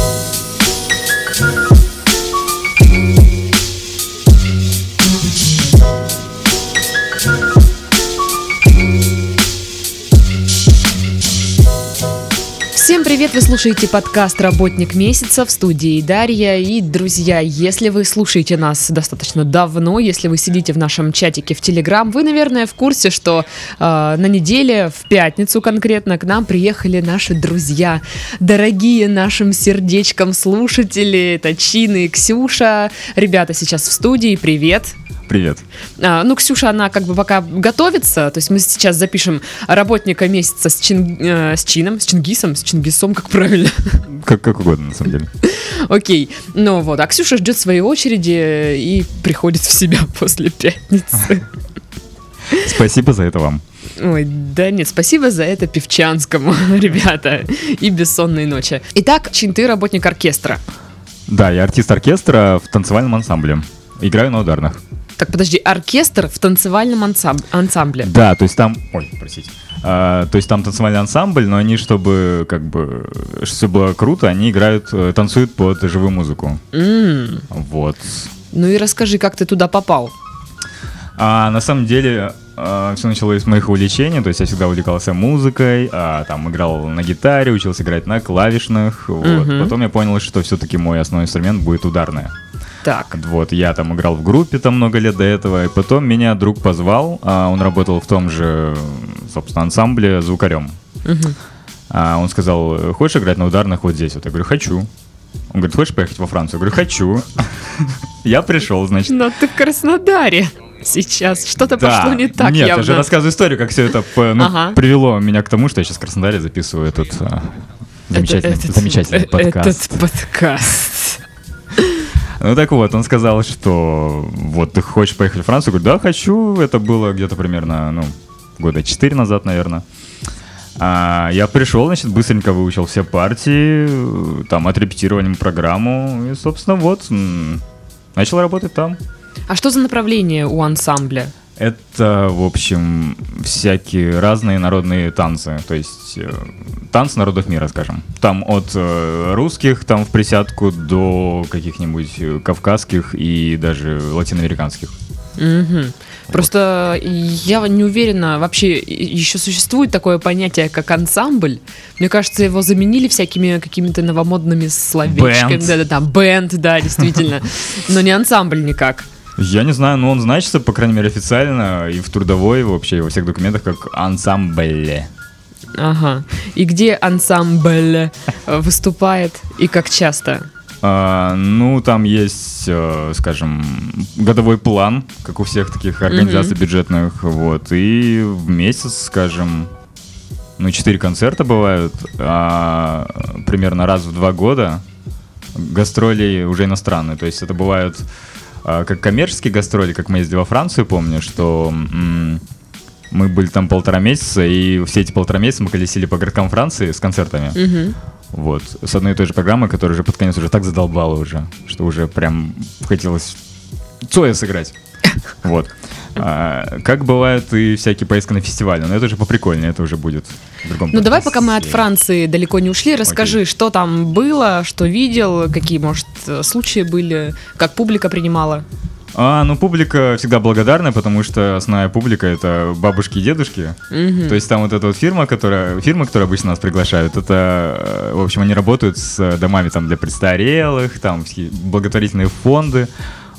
Всем привет! Вы слушаете подкаст «Работник месяца» в студии Дарья. И, друзья, если вы слушаете нас достаточно давно, если вы сидите в нашем чатике в Телеграм, вы, наверное, в курсе, что э, на неделе, в пятницу конкретно, к нам приехали наши друзья, дорогие нашим сердечком слушатели. Это Чина и Ксюша. Ребята сейчас в студии. Привет! Привет. А, ну, Ксюша, она как бы пока готовится, то есть мы сейчас запишем работника месяца с, чин, э, с Чином, с Чингисом, с Чингисом, как правильно? Как, как угодно, на самом деле. Окей, ну вот, а Ксюша ждет своей очереди и приходит в себя после пятницы. Спасибо за это вам. Ой, да нет, спасибо за это Певчанскому, ребята, и бессонные ночи. Итак, Чин, ты работник оркестра. Да, я артист оркестра в танцевальном ансамбле. Играю на ударных. Так, подожди, оркестр в танцевальном ансам- ансамбле. Да, то есть там... Ой, простите. А, то есть там танцевальный ансамбль, но они, чтобы как бы все было круто, они играют, э, танцуют под живую музыку. М, Вот. Ну и расскажи, как ты туда попал. А на самом деле все началось с моих увлечений, то есть я всегда увлекался музыкой, а, там играл на гитаре, учился играть на клавишных, вот. Мгм. Потом я понял, что все-таки мой основной инструмент будет ударная. Так, Вот, я там играл в группе там много лет до этого, и потом меня друг позвал, а, он работал в том же, собственно, ансамбле звукарем. А, он сказал, хочешь играть на ударных вот здесь? Вот я говорю, хочу. Он говорит, хочешь поехать во Францию? Я говорю, хочу. Я пришел, значит. но ты в Краснодаре сейчас. Что-то Да. пошло не так Нет, я явно. же рассказываю историю, как все это ну, Ага. привело меня к тому, что я сейчас в Краснодаре записываю этот а, замечательный, Это- этот- замечательный подкаст. Этот подкаст. Ну так вот, он сказал, что вот ты хочешь поехать в Францию? Говорю, да, хочу. Это было где-то примерно, ну, года 4 назад, наверное. А, я пришел, значит, быстренько выучил все партии, там отрепетировали ему программу, и, собственно, вот, начал работать там. А что за направление у ансамбля? Это, в общем, всякие разные народные танцы, то есть э, танцы народов мира, скажем. Там от э, русских, там в присядку, до каких-нибудь э, кавказских и даже латиноамериканских. Мгм. Просто я не уверена, вообще еще существует такое понятие, как ансамбль. Мне кажется, его заменили всякими какими-то новомодными словечками. Да-да-да, бенд, да, действительно. Но не ансамбль никак. Я не знаю, но он значится, по крайней мере, официально и в трудовой, вообще, во всех документах, как ансамбль. Ага. И где ансамбль выступает и как часто? А, ну, там есть, э, скажем, годовой план, как у всех таких организаций бюджетных, вот, и в месяц, скажем, ну, четыре концерта бывают, а, примерно раз в два года гастроли уже иностранные, то есть это бывают как коммерческие гастроли, как мы ездили во Францию, помню, что мы были там полтора месяца, и все эти полтора месяца мы колесили по городкам Франции с концертами. Мгм. Вот, с одной и той же программой, которая уже под конец уже так задолбала уже, что уже прям хотелось Цоя сыграть. Вот. А, как бывают и всякие поездки на фестивали, но это уже поприкольнее, это уже будет в другом Ну давай, пока мы от. Франции далеко не ушли, расскажи, что там было, что видел, какие, может, случаи были, как публика принимала. А, ну публика всегда благодарна, потому что основная публика это бабушки и дедушки. Мгм. То есть там вот эта вот фирма, которая, фирма, которая обычно нас приглашают, это, э, в общем, они работают с домами там для престарелых, там благотворительные фонды.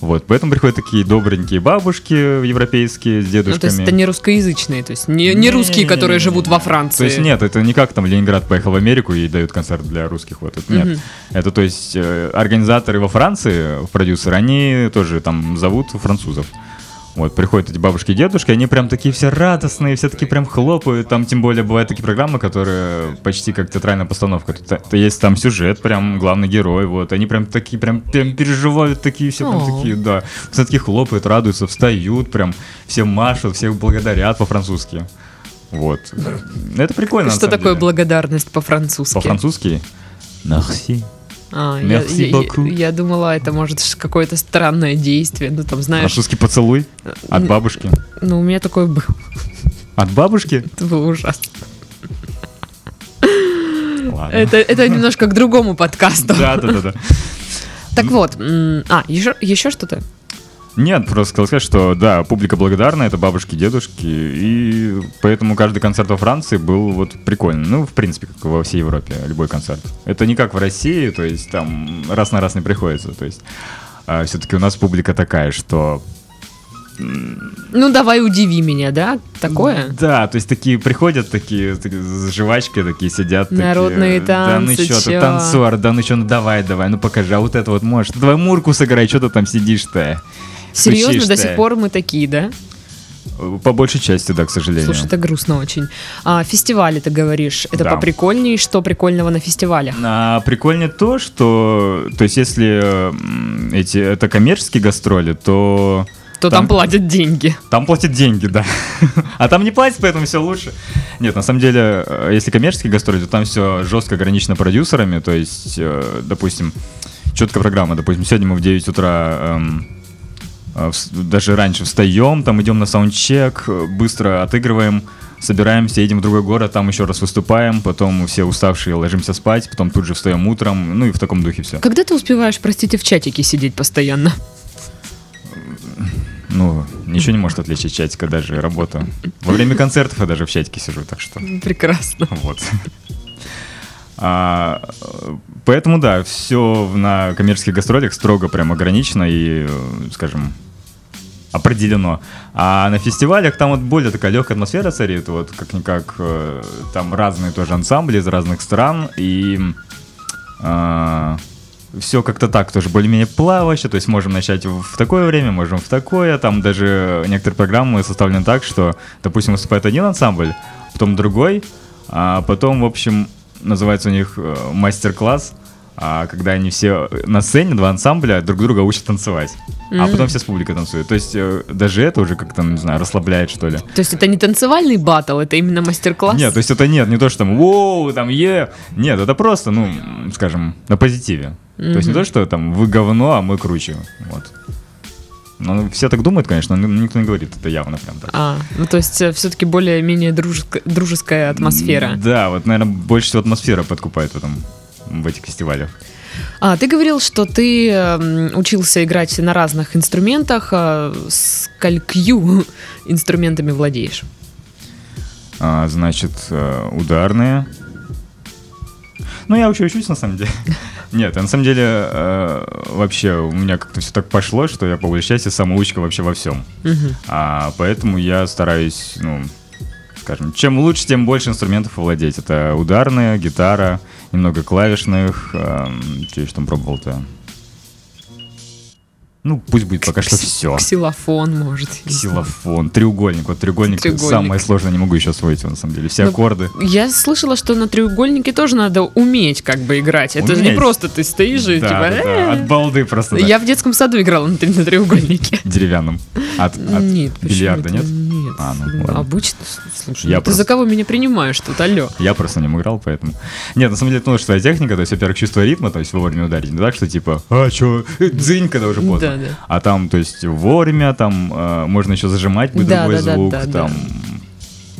Вот, поэтому приходят такие добренькие бабушки европейские с Ну, дедушками. то есть это не русскоязычные, то есть не, не русские, которые живут во Франции. То есть нет, это не как там Ленинград поехал в Америку и дают концерт для русских. Вот, это нет. Это то есть э, организаторы во Франции, продюсеры, они тоже там зовут французов. Вот, приходят эти бабушки и дедушки, они прям такие все радостные, все такие прям хлопают. Там тем более бывают такие программы, которые почти как театральная постановка. Тут, э, есть там сюжет, прям главный герой, вот. Они прям такие, прям, прям переживают такие, все прям такие, да. Все такие хлопают, радуются, встают, прям все машут, всех благодарят по-французски. Вот. Это прикольно. Что такое деле. благодарность по-французски? По-французски? Merci. А, я, Merci я- я- beaucoup. я думала, это может какое-то странное действие. Ну, там, знаешь, Французский поцелуй от н- бабушки. ну, у меня такое было. От бабушки? Это было ужасно. ладно. Это, это немножко к другому подкасту. Да, да, да, да. Так вот, а, еще, еще что-то? Нет, просто хотел сказать, что да, публика благодарна, это бабушки, дедушки, и поэтому каждый концерт во Франции был вот прикольный. Ну, в принципе, как во всей Европе, любой концерт. Это не как в России, то есть там раз на раз не приходится, то есть все-таки у нас публика такая, что Ну, давай удиви меня, да? Такое? Да, то есть такие приходят, такие, такие с жвачкой, такие сидят. Народные такие, Да ну танцы, что ты, чё? танцор, да ну что, ну давай, давай, ну покажи, а вот это вот можешь. Давай мурку сыграй, что ты там сидишь-то? Серьезно, Стучишь до сих пор мы такие, да? По большей части, да, к сожалению. Слушай, это грустно очень. А, фестивали, ты говоришь, это Да. поприкольней, что прикольного на фестивалях? А, прикольнее то, что, то есть, если эти это коммерческие гастроли, то То там, Там- платят деньги. там платят деньги, да. А там не платят, поэтому все лучше. Нет, на самом деле, э, если коммерческие гастроли, то там все жестко ограничено продюсерами. То есть, э, допустим, четкая программа. Допустим, сегодня мы в 9 утра эм, даже раньше встаем, там идем на саундчек, э, быстро отыгрываем, собираемся, едем в другой город, там еще раз выступаем, потом все уставшие ложимся спать, потом тут же встаем утром, ну и в таком духе все. Когда ты успеваешь, простите, в чатике сидеть постоянно? Ну, ничего не может отвлечь от чатика, даже работа. Во время концертов я даже в чатике сижу, так что... Прекрасно. Вот. А, поэтому, да, все на коммерческих гастролях строго прям ограничено и, скажем, определено. А на фестивалях там вот более такая легкая атмосфера царит, вот как-никак э, там разные тоже ансамбли из разных стран, и все как-то так тоже более-менее плавающе, то есть можем начать в такое время, можем в такое, там даже некоторые программы составлены так, что, допустим, выступает один ансамбль, потом другой, а потом, в общем, называется у них э, мастер-класс, а когда они все на сцене, два ансамбля, друг друга учат танцевать. А Мгм. потом все с публикой танцуют. То есть э, даже это уже как-то, не знаю, расслабляет, что ли. То есть это не танцевальный батл, это именно мастер-класс? Нет, то есть это нет, не то, что там воу, там е. Нет, это просто, ну, скажем, на позитиве. То есть не то, что там вы говно, а мы круче. Вот. Ну, все так думают, конечно, но никто не говорит, это явно прям так. А, ну то есть все-таки более-менее дружеск- дружеская атмосфера. Да, вот, наверное, больше всего атмосфера подкупает в этом в этих фестивалях. А, ты говорил, что ты эм, учился играть на разных инструментах. а, Сколькью инструментами владеешь? А, значит, э, ударные. Ну, я вообще учусь, на самом деле. Нет, на самом деле, э, вообще, у меня как-то все так пошло, что я, по большей части, самоучка вообще во всем. А, поэтому я стараюсь, ну, скажем, чем лучше, тем больше инструментов владеть. Это ударная, гитара, немного клавишных. эм, что я там пробовал-то? Ну, пусть будет пока что все. Ксилофон, может. не. Ксилофон, треугольник. Вот треугольник, Треугольник. самое сложное, не могу еще освоить его, на самом деле. Все Ну, аккорды. Я слышала, что на треугольнике тоже надо уметь как бы играть. Это же не Уметь. просто ты стоишь и Да, типа... да, да, от балды просто. да. Я в детском саду играла на, на треугольнике. Деревянным. От, от Нет, бильярда, нет? Нет. А, ну, ладно. Обычно, слушай, Я ну ты просто- за кого меня принимаешь тут, алло? Я просто нем играл, поэтому... Нет, на самом деле, это ну, что техника, то есть, во-первых, чувство ритма, то есть вовремя ударить. Не так, что типа, а, чё, э, дзынь, когда уже поздно. Да, да. А там, то есть, вовремя, там, э, можно еще зажимать будет Да, другой да, да, звук, да, да. там...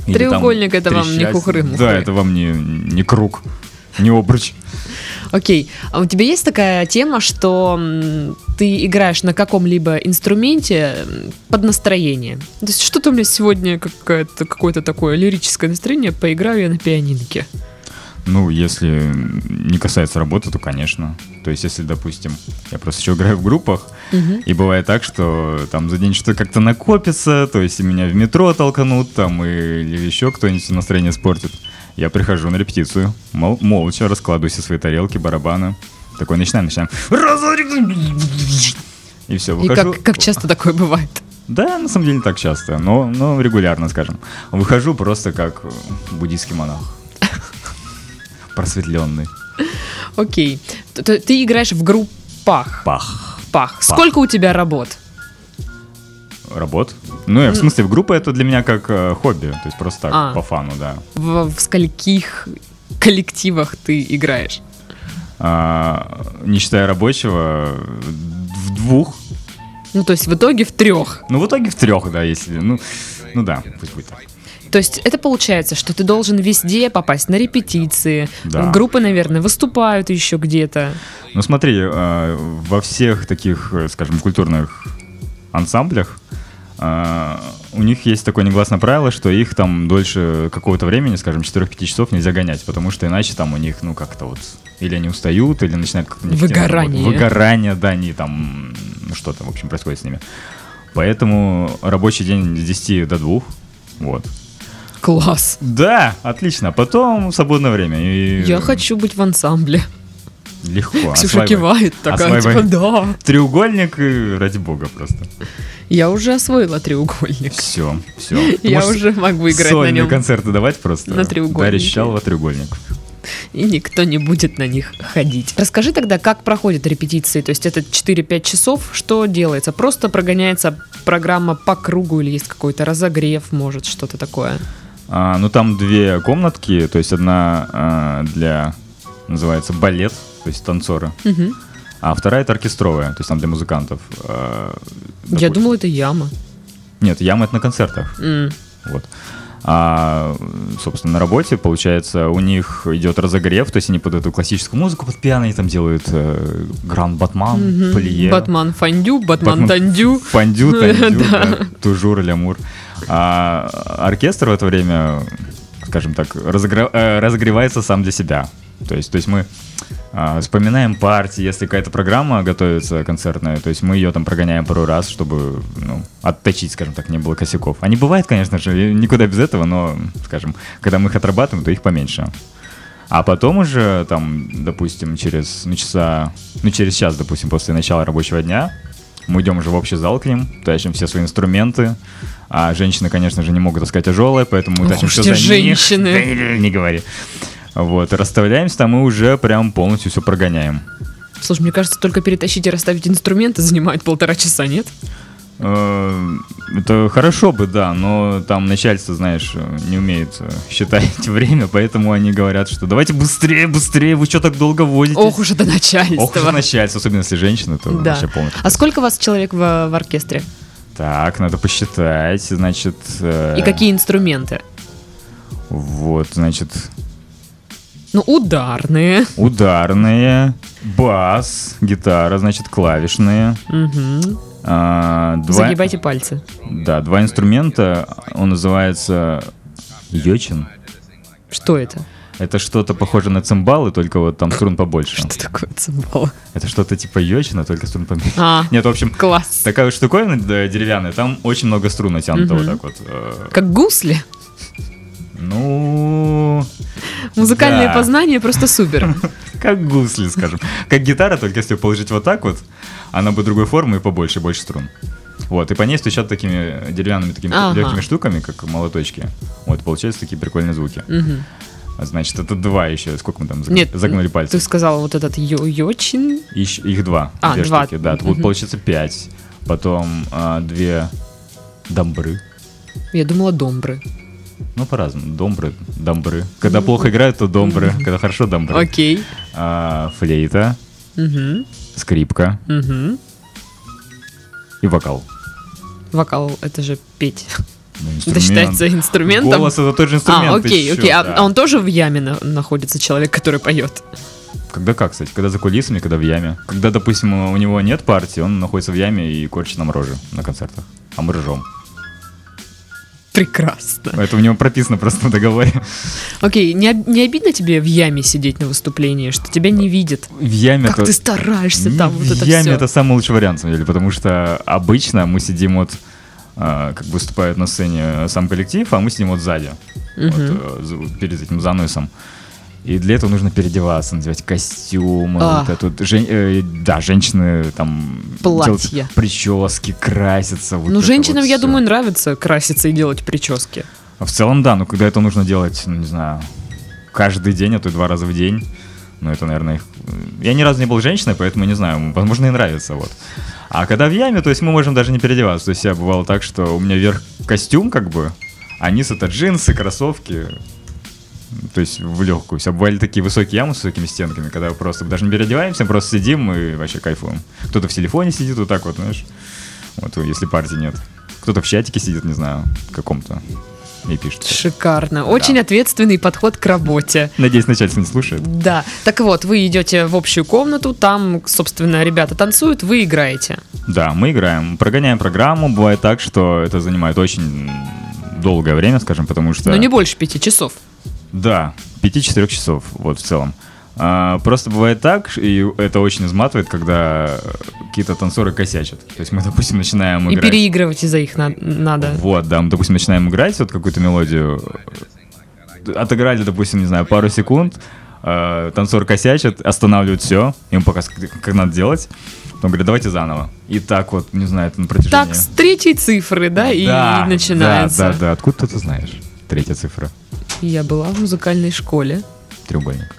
там Треугольник это вам не трещать. хухры-мухры. Да, это вам не, не круг, не обруч. Окей, а у тебя есть такая тема, что ты играешь на каком-либо инструменте под настроение? То есть что-то у меня сегодня какое-то, какое-то такое лирическое настроение, поиграю я на пианинке. Ну, если не касается работы, то, конечно. То есть, если, допустим, я просто еще играю в группах, Мгм. и бывает так, что там за день что-то как-то накопится, то есть и меня в метро толканут, там, и- или еще кто-нибудь настроение испортит. Я прихожу на репетицию, мол- молча раскладываю все свои тарелки, барабаны. Такой начинаем, начинаем. И все, И выхожу. как, как часто такое бывает? Да, на самом деле не так часто, но, но регулярно, скажем. Выхожу просто как буддийский монах. Просветленный. Окей. Т- Ты играешь в группах. Пах. Пах. Сколько у тебя работ? Работ. Ну, я, в смысле, в группа это для меня как э, хобби, то есть просто так, А. по фану, да. В, в скольких коллективах ты играешь? А, не считая рабочего, в двух. Ну, то есть в итоге в трех. Ну, в итоге в трех, да, если. Ну, ну да, пусть будет так. То есть это получается, что ты должен везде попасть на репетиции. Да. Группы, наверное, выступают еще где-то. Ну смотри, э, во всех таких, э, скажем, культурных ансамблях э, у них есть такое негласное правило, что их там дольше какого-то времени, скажем, 4-5 часов нельзя гонять, потому что иначе там у них, ну, как-то вот, или они устают, или начинают как-то... Выгорание. работать. Выгорание, да, они там, ну, что-то, в общем, происходит с ними. Поэтому рабочий день с 10 до 2, вот. Класс. Да, отлично. Потом свободное время. И Я хочу быть в ансамбле. Легко. Ксюша осваивай. кивает такая, Осваивай. типа, да. Треугольник и ради бога просто. Я уже освоила треугольник. Все, все. Я уже могу играть на нем. концерты давать просто. На треугольнике. Дарья Чалова треугольник. И никто не будет на них ходить. Расскажи тогда, как проходят репетиции? То есть это 4-5 часов, что делается? Просто прогоняется программа по кругу или есть какой-то разогрев, может, что-то такое? А, ну там две комнатки, то есть одна а, для, называется, балет, то есть танцоры, а вторая это оркестровая, то есть там для музыкантов. А, Я думала, это яма. Нет, яма это на концертах. Вот. А, собственно, на работе, получается, у них идет разогрев, то есть они под эту классическую музыку, под пиано они там делают э, Гранд Батман, Мгм. Плие, Батман фондю, Батман Батман тандю. фондю, тандю, да, тужур, лямур. А оркестр в это время, скажем так, разогре- э, разогревается сам для себя. То есть, то есть мы а, вспоминаем партии, если какая-то программа готовится концертная, то есть мы ее там прогоняем пару раз, чтобы ну, отточить, скажем так, не было косяков. Они бывают, конечно же, никуда без этого, но, скажем, когда мы их отрабатываем, то их поменьше. А потом уже, там, допустим, через ну, часа, ну, через час, допустим, после начала рабочего дня, мы идем уже в общий зал к ним, тащим все свои инструменты. А женщины, конечно же, не могут таскать тяжелое, поэтому мы тащим все за них. женщины. Не, говори. Вот, расставляемся там и уже прям полностью все прогоняем. Слушай, мне кажется, только перетащить и расставить инструменты занимает полтора часа, нет? Э, Это хорошо бы, да, но там начальство, знаешь, не умеет э, считать время, поэтому они говорят, что давайте быстрее, быстрее, вы что так долго возитесь? Ох уж это начальство. Ох уж начальство, особенно если женщины, то Да. вообще полный. А сколько вас человек в, в оркестре? Так, надо посчитать, значит... э, И какие инструменты? Вот, значит, Ну, ударные. ударные, бас, гитара, значит, клавишные. Мгм. а, два, Загибайте пальцы. Да, два инструмента, он называется йочин. Что это? Это что-то похоже на цимбалы, только вот там струн побольше. Что такое цимбал? Это что-то типа йочина, только струн поменьше. А, Нет, в общем, класс. такая вот штуковина да, деревянная, там очень много струн натянуто Мгм. вот так вот. э, Как гусли. Ну, Музыкальные Да. познания просто супер. как гусли, скажем. Как гитара, только если положить вот так вот, она будет другой формы и побольше, больше струн. Вот, и по ней стучат такими деревянными такими Ага. легкими штуками, как молоточки. Вот, получаются такие прикольные звуки. Мгм. А Значит, это два еще. Сколько мы там заг- Нет, загнули Ты пальцы? сказал вот этот йо- йочин. Ищ- их два. А, две два. штуки, да. Мгм. Вот получится пять. Потом а, две домбры. Я думала домбры. Ну, по-разному. Домбры, домбры. Когда плохо играют, то домбры. Когда хорошо, домбры. Окей. А, флейта, Мгм. скрипка Мгм. и вокал. Вокал это же петь. Это считается инструментом. Голос это тот же инструмент. А, окей, окей. А, а он тоже в яме на- находится, человек, который поет? Когда как, кстати? Когда за кулисами, когда в яме. Когда, допустим, у него нет партии, он находится в яме и корчит нам рожи на концертах. А мы ржем. Прекрасно. Это у него прописано просто в договоре. Окей, не, об- не обидно тебе в яме сидеть на выступлении, что тебя не видят? В яме Как это... ты стараешься там, вот в это яме все. это самый лучший вариант, на самом деле, потому что обычно мы сидим вот, как выступает на сцене сам коллектив, а мы сидим вот сзади, вот, э, перед этим занавесом. И для этого нужно переодеваться, надевать костюмы, А. вот это вот, жен- э, да, женщины там Платья. прически, красятся. вот Ну, женщинам, вот я всё. думаю, нравится краситься и делать прически. А В целом, да, но когда это нужно делать, ну, не знаю, каждый день, а то и два раза в день, ну, это, наверное, их... Я ни разу не был женщиной, поэтому не знаю, возможно, и нравится, вот. А когда в яме, то есть мы можем даже не переодеваться. То есть я бывало так, что у меня вверх костюм, как бы, а низ это джинсы, кроссовки, то есть в легкую. Все бывали такие высокие ямы с высокими стенками, когда просто даже не переодеваемся, просто сидим и вообще кайфуем. Кто-то в телефоне сидит вот так вот, знаешь, вот если партии нет. Кто-то в чатике сидит, не знаю, каком-то. И пишут. Шикарно. Очень ответственный подход к работе. Надеюсь, начальство не слушает. Да. Так вот, вы идете в общую комнату, там, собственно, ребята танцуют, вы играете. Да, мы играем, прогоняем программу. Бывает так, что это занимает очень долгое время, скажем, потому что... Но не больше пяти часов. Да, 5-4 часов, вот в целом. А, просто бывает так, и это очень изматывает, когда какие-то танцоры косячат. То есть мы, допустим, начинаем И играть. переигрывать из-за их на- надо. Вот, да, мы, допустим, начинаем играть вот какую-то мелодию. Отыграли, допустим, не знаю, пару секунд. э, танцор косячит, останавливает все, ему показывают, как надо делать. Потом говорит, давайте заново. И так вот, не знаю, это на протяжении... Так, с третьей цифры, да, и Да, начинается. Да, да, да. Откуда ты это знаешь? Третья цифра. Я была в музыкальной школе. Треугольник.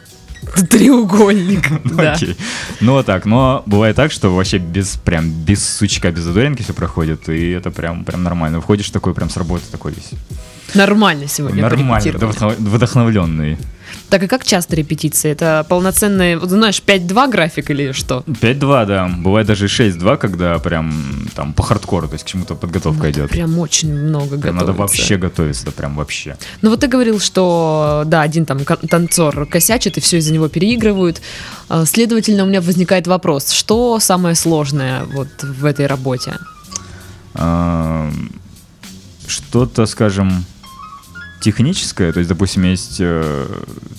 Треугольник. Окей. Ну вот так, но бывает так, что вообще без прям без сучка, без задоринки все проходит, и это прям прям нормально. Входишь такой прям с работы такой весь. Нормально сегодня Нормально, вдохновленный. Так и как часто репетиции? Это полноценные, вот знаешь, 5-2 график или что? 5-2, да. Бывает даже 6-2, когда прям там по хардкору, то есть к чему-то подготовка идет. Прям очень много Прям готовится. надо вообще готовиться, да прям вообще. Ну вот ты говорил, что да, один там танцор косячит, и все из-за него переигрывают. А, Следовательно, у меня возникает вопрос, что самое сложное вот в этой работе? Что-то, скажем, техническое, то есть, допустим, есть э,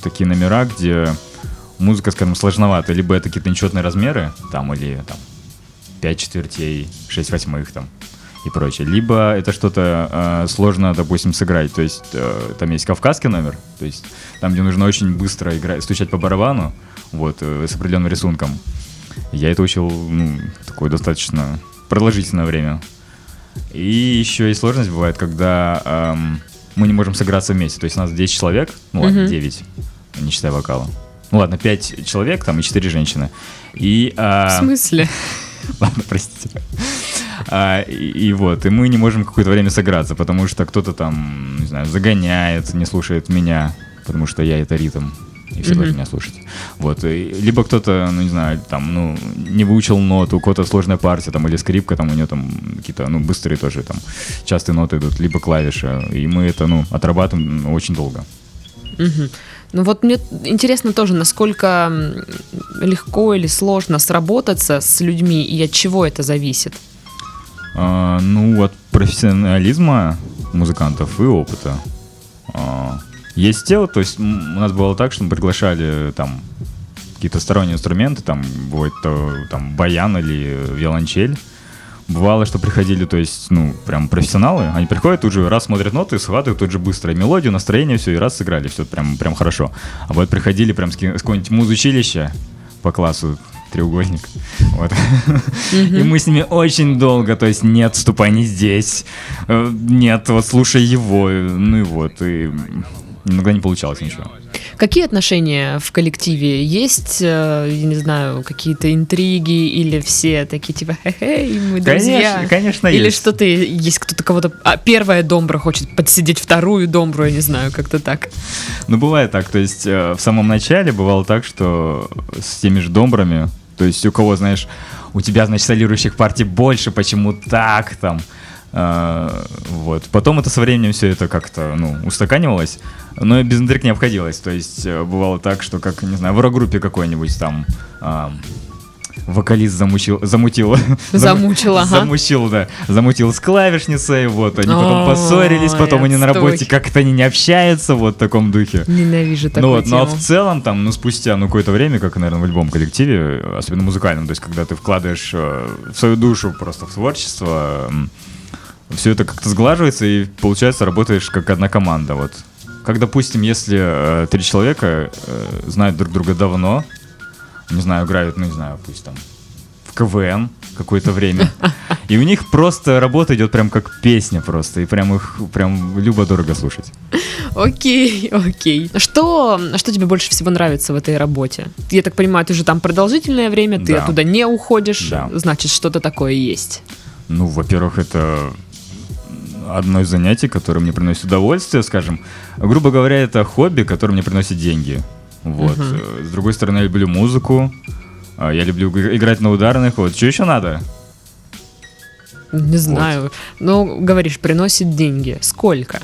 такие номера, где музыка, скажем, сложновата, либо это какие-то нечетные размеры, там, или там 5 четвертей, 6 восьмых, там, и прочее. Либо это что-то э, сложно, допустим, сыграть. То есть э, там есть кавказский номер, то есть там, где нужно очень быстро играть, стучать по барабану, вот, э, с определенным рисунком. Я это учил, ну, такое достаточно продолжительное время. И еще и сложность бывает, когда эм, мы не можем сыграться вместе. То есть у нас 10 человек, ну ладно, Мгм. 9, не считая вокала. Ну ладно, 5 человек там и 4 женщины. И, В а, смысле? Ладно, простите. А, и, и вот, и мы не можем какое-то время сыграться, потому что кто-то там, не знаю, загоняет, не слушает меня, потому что я это ритм, все должны меня слушать. Вот, и- либо кто-то, ну не знаю, там, ну, не выучил ноту, у кого-то сложная партия, там, или скрипка, там, у нее там какие-то, ну, быстрые тоже, там, частые ноты идут, либо клавиши, и мы это, ну, отрабатываем очень долго. Мгм. Ну вот мне интересно тоже, насколько легко или сложно сработаться с людьми и от чего это зависит. А, ну, от профессионализма музыкантов и опыта. А, есть те, вот, то есть у нас бывало так, что мы приглашали там какие-то сторонние инструменты, там бывает то, там баян или виолончель. Бывало, что приходили, то есть, ну, прям профессионалы, они приходят, тут же раз смотрят ноты, схватывают тут же быстро мелодию, настроение, все, и раз сыграли, все прям, прям хорошо. А вот приходили прям с какого-нибудь музучилища по классу треугольник. Вот. И мы с ними очень долго, то есть нет, ступай не здесь, э, нет, вот слушай его, э, ну и вот, и иногда не получалось ничего. Какие отношения в коллективе? Есть, э, я не знаю, какие-то интриги или все такие типа хе-хей, мы друзья? Конечно, конечно, Или есть. что-то есть кто-то кого-то... А, первая домбра хочет подсидеть вторую домбру, я не знаю, как-то так. Ну, бывает так, то есть э, в самом начале бывало так, что с теми же домбрами, то есть у кого, знаешь, у тебя, значит, солирующих партий больше, почему так там, э, вот. Потом это со временем все это как-то, ну, устаканивалось, но и без интриг не обходилось, то есть э, бывало так, что, как, не знаю, в рок-группе какой-нибудь там... а, Вокалист замучил, замутил, Замучил, ага. замучил, да, замутил с клавишницей, вот, они потом поссорились, потом они на работе как-то они не общаются, вот в таком духе. Ненавижу такую Ну вот, ну а тему. в целом там, ну спустя ну какое-то время, как, наверное, в любом коллективе, особенно музыкальном, то есть когда ты вкладываешь э, в свою душу просто в творчество, все это как-то сглаживается и получается работаешь как одна команда, вот. Как, допустим, если э, три человека э, знают друг друга давно, не знаю, играют, ну не знаю, пусть там в КВН какое-то время, и у них просто работа идет прям как песня просто, и прям их прям любо-дорого слушать. Окей, окей. Что, что тебе больше всего нравится в этой работе? Я так понимаю, ты же там продолжительное время, ты Да. оттуда не уходишь, Да. значит, что-то такое есть. Ну, во-первых, это одно из занятий, которое мне приносит удовольствие, скажем. Грубо говоря, это хобби, которое мне приносит деньги. Вот. Э, С другой стороны, я люблю музыку. а, Я люблю играть на ударных. Вот. Что еще надо? Не знаю. Ну, говоришь, приносит деньги. Сколько?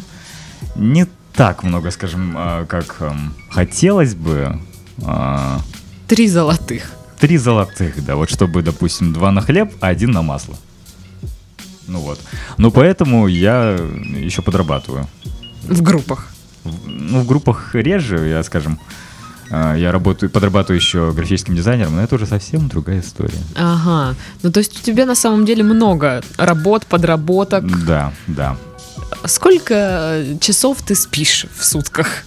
не так много, скажем, а, как эм, хотелось бы. А, Три золотых. Три золотых, да, вот чтобы, допустим, два на хлеб, а один на масло. Ну вот. Ну поэтому я еще подрабатываю. В группах. В- ну, в группах реже, я, скажем, а, я работаю, подрабатываю еще графическим дизайнером, но это уже совсем другая история. Ага. Ну, то есть у тебя на самом деле много работ, подработок. Да, да. Сколько часов ты спишь в сутках?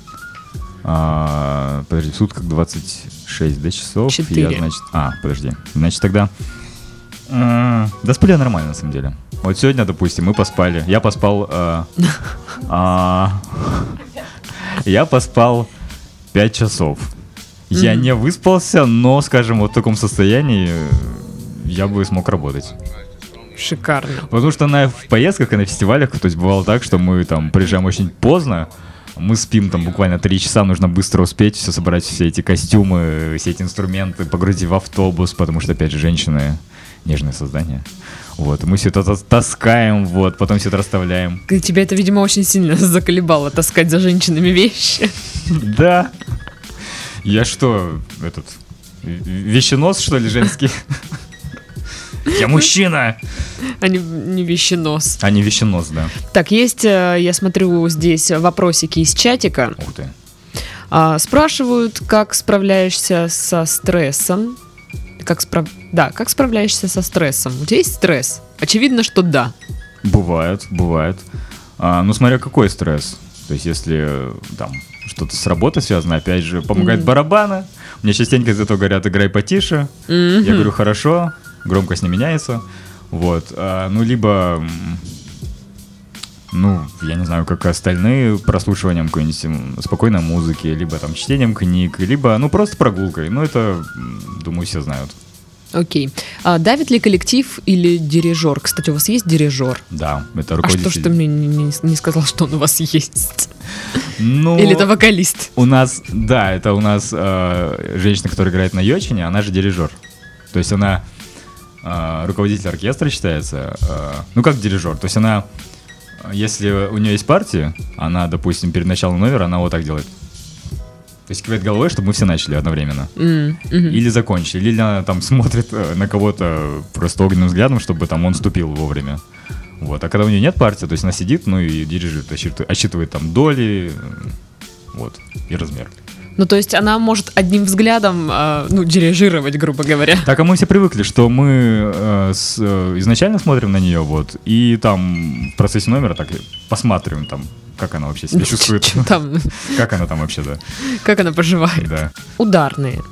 А, подожди, в сутках 26 да, часов. Четыре. Я, значит... А, подожди. Значит, тогда... Да сплю я нормально, на самом деле. Вот сегодня, допустим, мы поспали. Я поспал... а, а, Я поспал 5 часов. Я не выспался, но, скажем, вот в таком состоянии э, я бы смог работать. Шикарно. Потому что на в поездках и на фестивалях, то есть бывало так, что мы там приезжаем очень поздно, мы спим там буквально три часа, нужно быстро успеть все собрать, все эти костюмы, все эти инструменты, погрузить в автобус, потому что, опять же, женщины нежное создание. Вот, мы все это тас- таскаем, вот, потом все это расставляем. Тебя это, видимо, очень сильно заколебало таскать за женщинами вещи. Да. Я что, этот, вещенос, что ли, женский? Я мужчина! А не, не вещенос. А не вещенос, да. Так, есть, э, я смотрю здесь вопросики из чатика. Ух ты. А, спрашивают, как справляешься со стрессом. Как справ... Да, как справляешься со стрессом? У тебя есть стресс? Очевидно, что да. Бывает, бывает. А, ну, смотря какой стресс. То есть, если э, там что-то с работой связано, опять же, помогает Мгм. барабаны. Мне частенько из этого говорят, играй потише. Мгм. Я говорю, хорошо, громкость не меняется. Вот. А, ну, либо, ну, я не знаю, как остальные, прослушиванием какой-нибудь спокойной музыки, либо там чтением книг, либо, ну, просто прогулкой. Ну, это, думаю, все знают. Окей. А давит ли коллектив или дирижер? Кстати, у вас есть дирижер? Да, это А что руководитель. ж ты мне не, не- не сказал, что он у вас есть? Ну, Или это вокалист? У нас, да, это у нас э, женщина, которая играет на йочине, она же дирижер. То есть она э, руководитель оркестра считается. э, ну, как дирижер. То есть она, если у нее есть партия, она, допустим, перед началом номера, она вот так делает. То есть кивает головой, чтобы мы все начали одновременно. М, мгм. Или закончили. Или она там смотрит э, на кого-то просто огненным взглядом, чтобы там он ступил вовремя. Вот. А когда у нее нет партии, то есть она сидит, ну и дирижирует, отсчитывает, отсчитывает там доли, вот, и размер. Ну, то есть она может одним взглядом, а, ну, дирижировать, грубо говоря. Так, а мы все привыкли, что мы э, с- э, изначально смотрим на нее, вот, и там в процессе номера так посматриваем там, как она вообще себя чувствует, Чё там, как она там вообще, да, как она поживает. да. Ударные.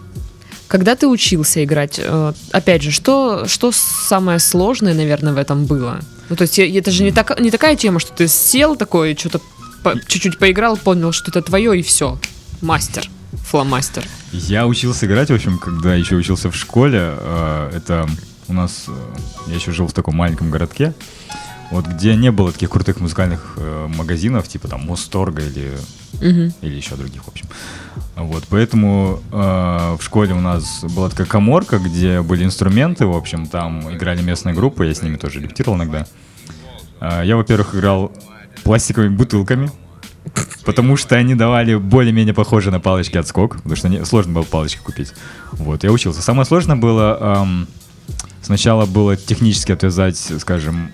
Когда ты учился играть, э, опять же, что, что самое сложное, наверное, в этом было? Ну, то есть э, это же не, так, не такая тема, что ты сел такой, что-то по- чуть-чуть поиграл, понял, что это твое, и все. Мастер, фломастер. Я учился играть, в общем, когда еще учился в школе. э, Это у нас, э, я еще жил в таком маленьком городке, вот где не было таких крутых музыкальных э, магазинов, типа там Мосторга или Мгм. или еще других, в общем. Вот, поэтому э, в школе у нас была такая коморка, где были инструменты, в общем, там играли местные группы, я с ними тоже репетировал иногда. Э, я, во-первых, играл пластиковыми бутылками, потому что они давали более-менее похожие на палочки отскок, потому что не- сложно было палочки купить. Вот, я учился. Самое сложное было, эм, сначала было технически отвязать, скажем,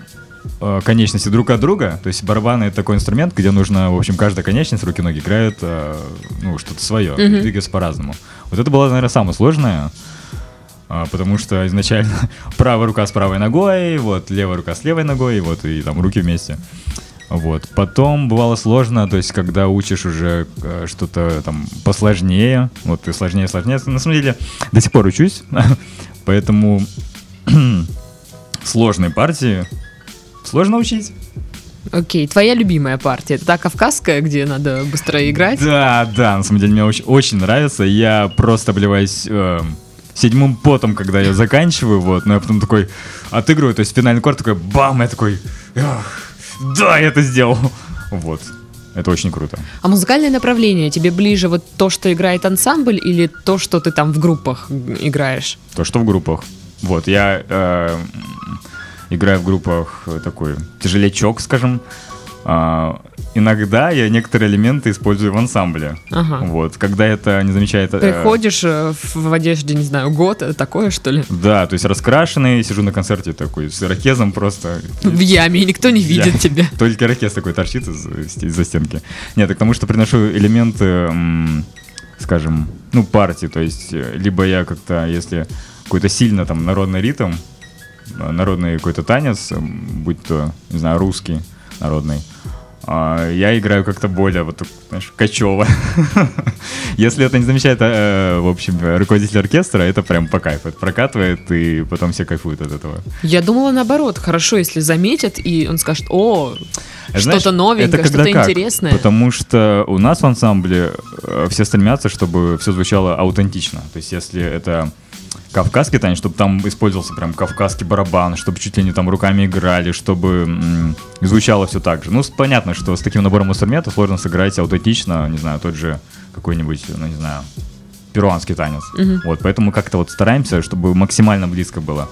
э, конечности друг от друга. То есть барабаны это такой инструмент, где нужно, в общем, каждая конечность, руки-ноги играют, э, ну, что-то свое, Мгм. двигаться по-разному. Вот это было, наверное, самое сложное, а, потому что изначально правая рука с правой ногой, вот, левая рука с левой ногой, вот, и там руки вместе. Вот. Потом бывало сложно, то есть, когда учишь уже э, что-то там посложнее, вот, и сложнее, сложнее. На самом деле, до сих пор учусь, поэтому сложные партии сложно учить. Окей, твоя любимая партия, это та кавказская, где надо быстро играть? Да, да, на самом деле мне очень, очень нравится. Я просто обливаюсь э, седьмым потом, когда я заканчиваю, вот, но я потом такой отыгрываю, то есть финальный корт такой бам, я такой, «Ах, да, я это сделал. Вот, это очень круто. А музыкальное направление тебе ближе вот то, что играет ансамбль, или то, что ты там в группах играешь? То, что в группах. Вот, я э, играю в группах э, такой тяжелячок, скажем. А, иногда я некоторые элементы использую в ансамбле. Ага. Вот, когда это не замечает... э, Приходишь э, в в одежде, не знаю, год, э, такое что ли? Да, то есть раскрашенный, сижу на концерте такой с ирокезом просто. В яме, и никто не видит Я- тебя. Только ирокез такой торчит из- из-за стенки. Нет, так потому что приношу элементы, скажем, ну, партии. То есть, э, либо я как-то, если какой-то сильно там народный ритм, народный какой-то танец, будь то, не знаю, русский народный, а, я играю как-то более, вот, знаешь, качево. Если это не замечает, э, в общем, руководитель оркестра, это прям по кайфу. Это прокатывает, и потом все кайфуют от этого. Я думала наоборот, хорошо, если заметят, и он скажет, о, что-то новенькое, что-то интересное. Потому что у нас в ансамбле э, все стремятся, чтобы все звучало аутентично. То есть, если это кавказский танец, чтобы там использовался прям кавказский барабан, чтобы чуть ли не там руками играли, чтобы м, звучало все так же. Ну, понятно, что с таким набором инструментов сложно сыграть аутентично, не знаю, тот же какой-нибудь, ну, не знаю, перуанский танец. Вот, поэтому как-то вот стараемся, чтобы максимально близко было.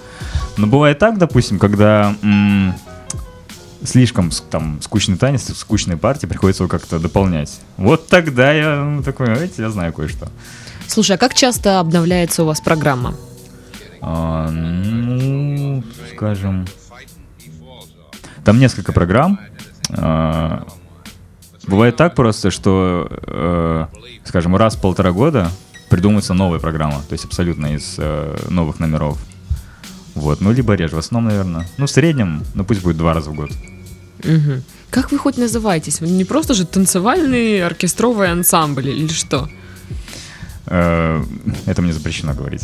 Но бывает так, допустим, когда м, слишком там скучный танец, скучные партии, приходится его как-то дополнять. Вот тогда я ну, такой, знаете, я знаю кое-что. Слушай, а как часто обновляется у вас программа? А, ну, скажем, там несколько программ. А, бывает так просто, что, э, скажем, раз в полтора года придумывается новая программа, то есть абсолютно из э, новых номеров. Вот, ну, либо реже, в основном, наверное. Ну, в среднем, ну, пусть будет два раза в год. Мгм. Как вы хоть называетесь? Вы не просто же танцевальный оркестровый ансамбль или что? Э, это мне запрещено говорить.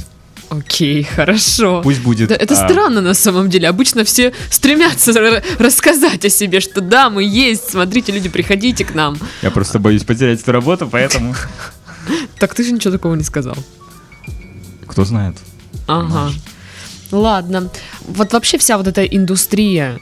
Окей, хорошо. Пусть будет... Да, это а, странно на самом деле. Обычно все стремятся р- рассказать о себе, что да, мы есть, смотрите, люди, приходите к нам. Я просто боюсь потерять эту работу, поэтому... Так ты же ничего такого не сказал. Кто знает. Ага. Ладно. Вот вообще вся вот эта индустрия,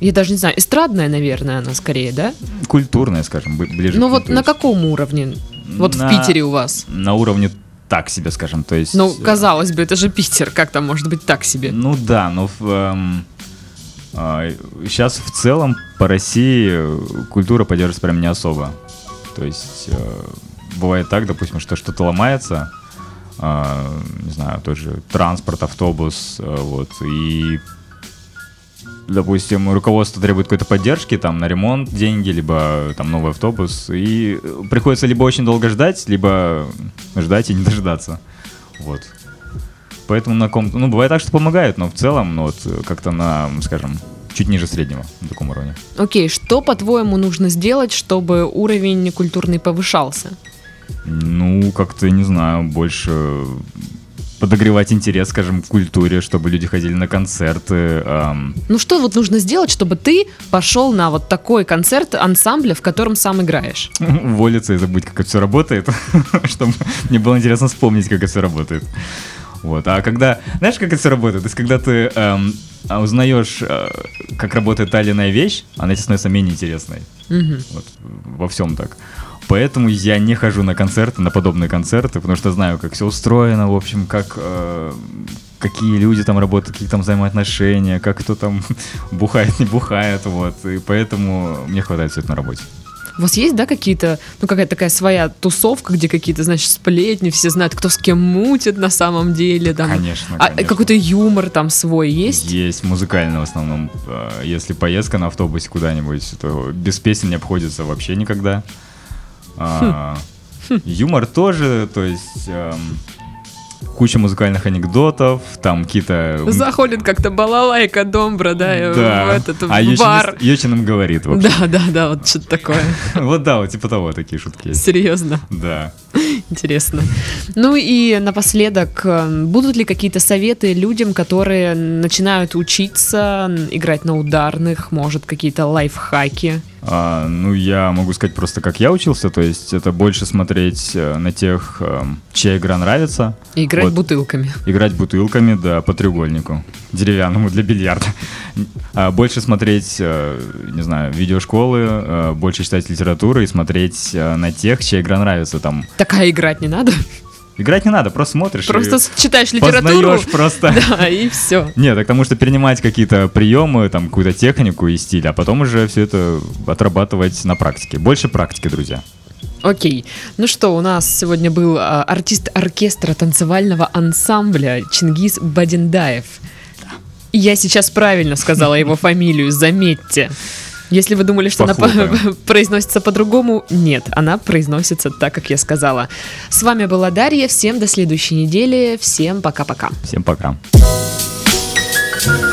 я даже не знаю, эстрадная, наверное, она скорее, да? Культурная, скажем, бли- ближе Ну вот на каком уровне? Вот в На- Питере у вас. На уровне так себе, скажем, то есть... Ну, э, казалось бы, это же Питер, как там может быть так себе? Ну да, но сейчас в целом по России э, культура поддерживается прям не особо. То есть э, бывает так, допустим, что что-то ломается, а, не знаю, тот же транспорт, автобус, э, вот, и допустим, руководство требует какой-то поддержки, там, на ремонт деньги, либо там новый автобус, и приходится либо очень долго ждать, либо ждать и не дождаться. Вот. Поэтому на ком ну, бывает так, что помогают, но в целом, ну, вот, как-то на, скажем, чуть ниже среднего, на таком уровне. Окей, что, по-твоему, нужно сделать, чтобы уровень культурный повышался? Ну, как-то, не знаю, больше подогревать интерес, скажем, к культуре, чтобы люди ходили на концерты. ам, Ну что вот нужно сделать, чтобы ты пошел на вот такой концерт ансамбля, в котором сам играешь? уволиться и забыть, как это все работает, чтобы мне было интересно вспомнить, как это все работает. Вот. А когда, знаешь, как это все работает? То есть, когда ты эм, а, узнаешь, э, как работает та или иная вещь, она тебе становится менее интересной. Мгм. Вот, во всем так. Поэтому я не хожу на концерты, на подобные концерты, потому что знаю, как все устроено, в общем, как э, какие люди там работают, какие там взаимоотношения, как кто там бухает, не бухает, вот. И поэтому мне хватает все это на работе. У вас есть, да, какие-то, ну, какая-то такая своя тусовка, где какие-то, значит, сплетни, все знают, кто с кем мутит на самом деле, там. Конечно, А конечно. какой-то юмор там свой есть? Есть музыкальный в основном. Э, Если поездка на автобусе куда-нибудь, то без песен не обходится вообще никогда. А, Юмор тоже, то есть эм, куча музыкальных анекдотов, там какие-то... Заходит как-то балалайка домбра, да, Да. в этот в а Ючи бар. Ючи нам говорит, в общем. Да, да, да, вот что-то такое. Вот да, вот типа того, такие шутки. Серьезно, Да. интересно. Ну и напоследок, э, будут ли какие-то советы людям, которые начинают учиться играть на ударных, может, какие-то лайфхаки? А, ну, я могу сказать просто, как я учился, то есть это больше смотреть э, на тех, эм, чья игра нравится, И играть Вот. бутылками. играть бутылками, да, по треугольнику, деревянному для бильярда. А, больше смотреть, э, не знаю, видеошколы, э, больше читать литературу и смотреть на тех, чья игра нравится. Там, Такая играть не надо? Играть не надо, просто смотришь Просто читаешь литературу. просто. Да, и все. Нет, так потому что перенимать какие-то приемы, там, какую-то технику и стиль, а потом уже все это отрабатывать на практике. Больше практики, друзья. Окей. Ну что, у нас сегодня был а, артист оркестра танцевального ансамбля Чингис Бадендаев. Я сейчас правильно сказала его фамилию, заметьте. Если вы думали, что Похлопаем. она произносится по-другому, нет, она произносится так, как я сказала. С вами была Дарья, всем до следующей недели, всем пока-пока. Всем пока. thank you